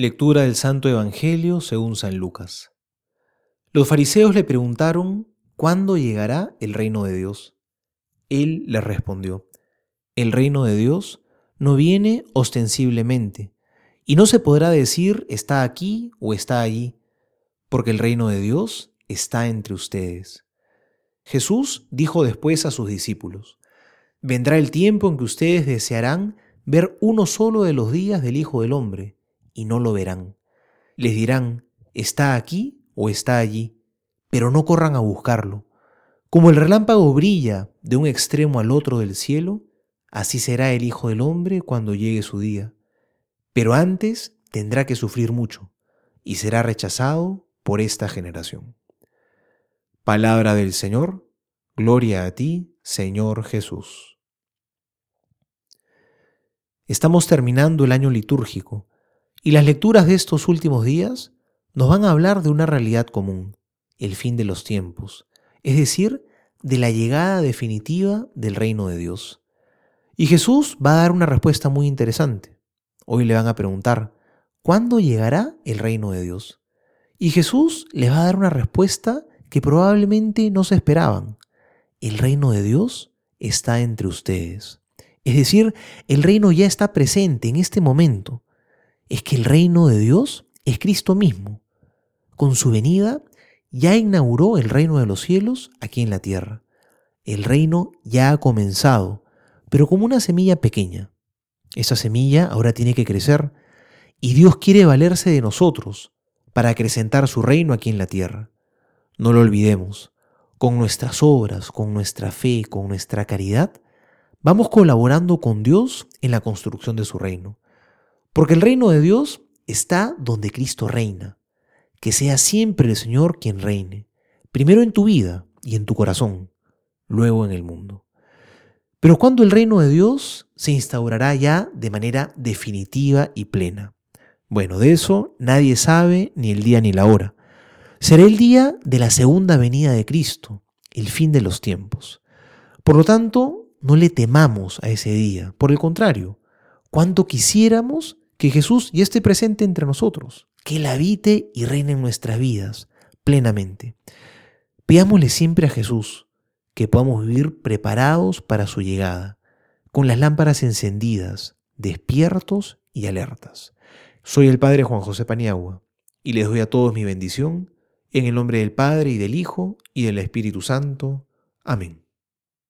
Lectura del Santo Evangelio según San Lucas. Los fariseos le preguntaron, ¿cuándo llegará el reino de Dios? Él les respondió, el reino de Dios no viene ostensiblemente, y no se podrá decir está aquí o está allí, porque el reino de Dios está entre ustedes. Jesús dijo después a sus discípulos, Vendrá el tiempo en que ustedes desearán ver uno solo de los días del Hijo del Hombre, y no lo verán. Les dirán, está aquí o está allí, pero no corran a buscarlo. Como el relámpago brilla de un extremo al otro del cielo, así será el Hijo del Hombre cuando llegue su día. Pero antes tendrá que sufrir mucho, y será rechazado por esta generación. Palabra del Señor, gloria a ti, Señor Jesús. Estamos terminando el año litúrgico y las lecturas de estos últimos días nos van a hablar de una realidad común, el fin de los tiempos, es decir, de la llegada definitiva del reino de Dios. Y Jesús va a dar una respuesta muy interesante. Hoy le van a preguntar, ¿cuándo llegará el reino de Dios? Y Jesús les va a dar una respuesta que probablemente no se esperaban. El reino de Dios está entre ustedes. Es decir, el reino ya está presente en este momento es que el reino de Dios es Cristo mismo. Con su venida ya inauguró el reino de los cielos aquí en la tierra. El reino ya ha comenzado, pero como una semilla pequeña. Esa semilla ahora tiene que crecer y Dios quiere valerse de nosotros para acrecentar su reino aquí en la tierra. No lo olvidemos, con nuestras obras, con nuestra fe, con nuestra caridad, vamos colaborando con Dios en la construcción de su reino. Porque el reino de Dios está donde Cristo reina. Que sea siempre el Señor quien reine, primero en tu vida y en tu corazón, luego en el mundo. Pero cuando el reino de Dios se instaurará ya de manera definitiva y plena. Bueno, de eso nadie sabe ni el día ni la hora. Será el día de la segunda venida de Cristo, el fin de los tiempos. Por lo tanto, no le temamos a ese día. Por el contrario, cuánto quisiéramos que Jesús ya esté presente entre nosotros, que Él habite y reine en nuestras vidas plenamente. Pidámosle siempre a Jesús que podamos vivir preparados para su llegada, con las lámparas encendidas, despiertos y alertas. Soy el Padre Juan José Paniagua y les doy a todos mi bendición en el nombre del Padre y del Hijo y del Espíritu Santo. Amén.